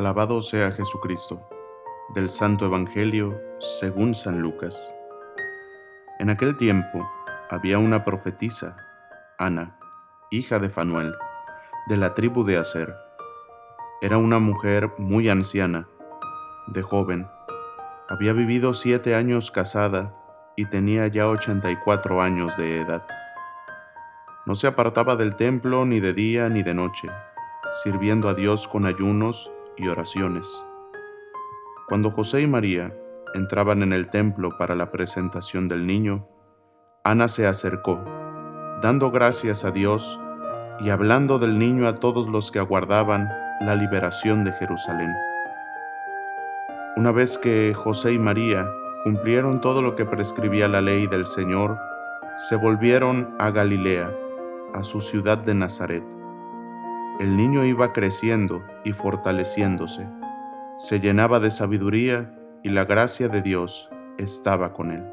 Alabado sea Jesucristo, del Santo Evangelio según San Lucas. En aquel tiempo había una profetisa, Ana, hija de Fanuel, de la tribu de Aser. Era una mujer muy anciana, de joven. Había vivido siete años casada y tenía ya ochenta y cuatro años de edad. No se apartaba del templo ni de día ni de noche, sirviendo a Dios con ayunos y oraciones. Cuando José y María entraban en el templo para la presentación del niño, Ana se acercó, dando gracias a Dios y hablando del niño a todos los que aguardaban la liberación de Jerusalén. Una vez que José y María cumplieron todo lo que prescribía la ley del Señor, se volvieron a Galilea a su ciudad de Nazaret. El niño iba creciendo y fortaleciéndose, se llenaba de sabiduría y la gracia de Dios estaba con él.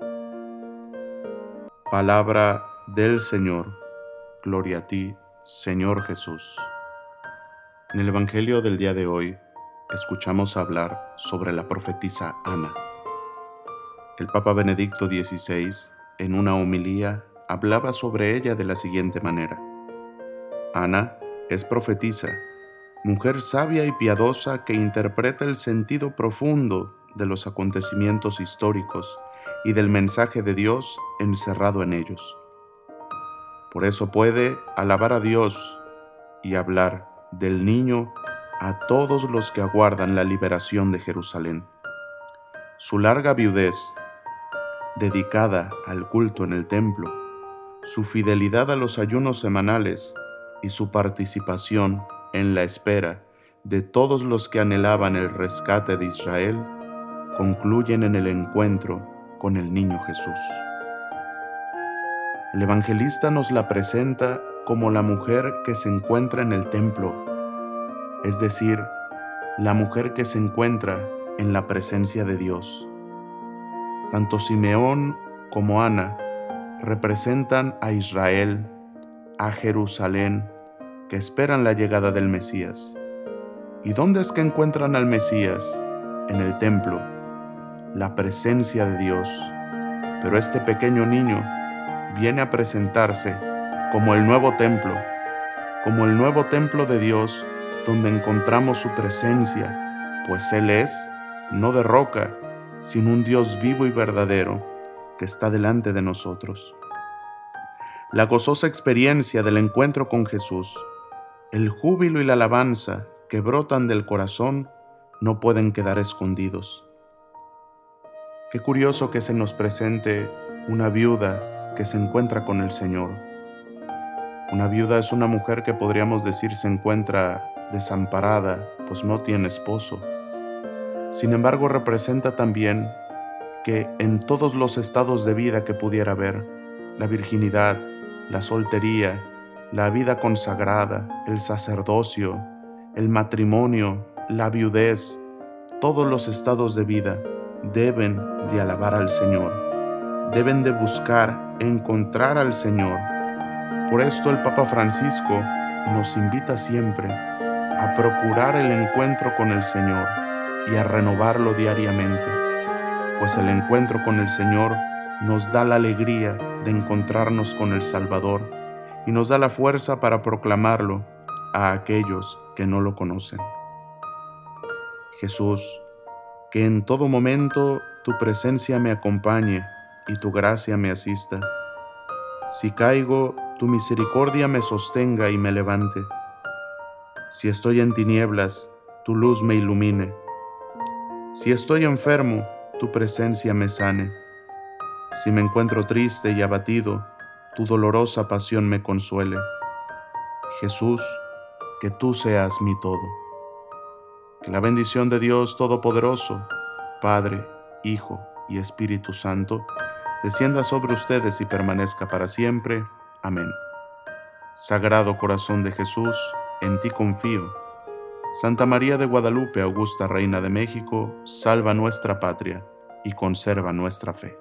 Palabra del Señor. Gloria a ti, Señor Jesús. En el Evangelio del día de hoy escuchamos hablar sobre la profetisa Ana. El Papa Benedicto XVI, en una homilía, hablaba sobre ella de la siguiente manera. Ana es profetisa, mujer sabia y piadosa que interpreta el sentido profundo de los acontecimientos históricos y del mensaje de Dios encerrado en ellos. Por eso puede alabar a Dios y hablar del niño a todos los que aguardan la liberación de Jerusalén. Su larga viudez, dedicada al culto en el templo, su fidelidad a los ayunos semanales y su participación en la espera de todos los que anhelaban el rescate de Israel concluyen en el encuentro con el niño Jesús. El evangelista nos la presenta como la mujer que se encuentra en el templo, es decir, la mujer que se encuentra en la presencia de Dios. Tanto Simeón como Ana representan a Israel, a Jerusalén, que esperan la llegada del Mesías. ¿Y dónde es que encuentran al Mesías? En el templo, la presencia de Dios. Pero este pequeño niño viene a presentarse como el nuevo templo, como el nuevo templo de Dios donde encontramos su presencia, pues Él es, no de roca, sino un Dios vivo y verdadero que está delante de nosotros. La gozosa experiencia del encuentro con Jesús, el júbilo y la alabanza que brotan del corazón no pueden quedar escondidos. Qué curioso que se nos presente una viuda que se encuentra con el Señor. Una viuda es una mujer que podríamos decir se encuentra desamparada, pues no tiene esposo. Sin embargo, representa también que en todos los estados de vida que pudiera haber, la virginidad, la soltería, la vida consagrada, el sacerdocio, el matrimonio, la viudez, todos los estados de vida deben de alabar al Señor, deben de buscar encontrar al Señor. Por esto el Papa Francisco nos invita siempre a procurar el encuentro con el Señor y a renovarlo diariamente pues el encuentro con el Señor nos da la alegría de encontrarnos con el Salvador y nos da la fuerza para proclamarlo a aquellos que no lo conocen. Jesús, que en todo momento tu presencia me acompañe y tu gracia me asista. Si caigo, tu misericordia me sostenga y me levante. Si estoy en tinieblas, tu luz me ilumine. Si estoy enfermo, tu presencia me sane. Si me encuentro triste y abatido, tu dolorosa pasión me consuele. Jesús, que tú seas mi todo. Que la bendición de Dios Todopoderoso, Padre, Hijo y Espíritu Santo, descienda sobre ustedes y permanezca para siempre. Amén. Sagrado Corazón de Jesús, en ti confío. Santa María de Guadalupe, Augusta Reina de México, salva nuestra patria y conserva nuestra fe.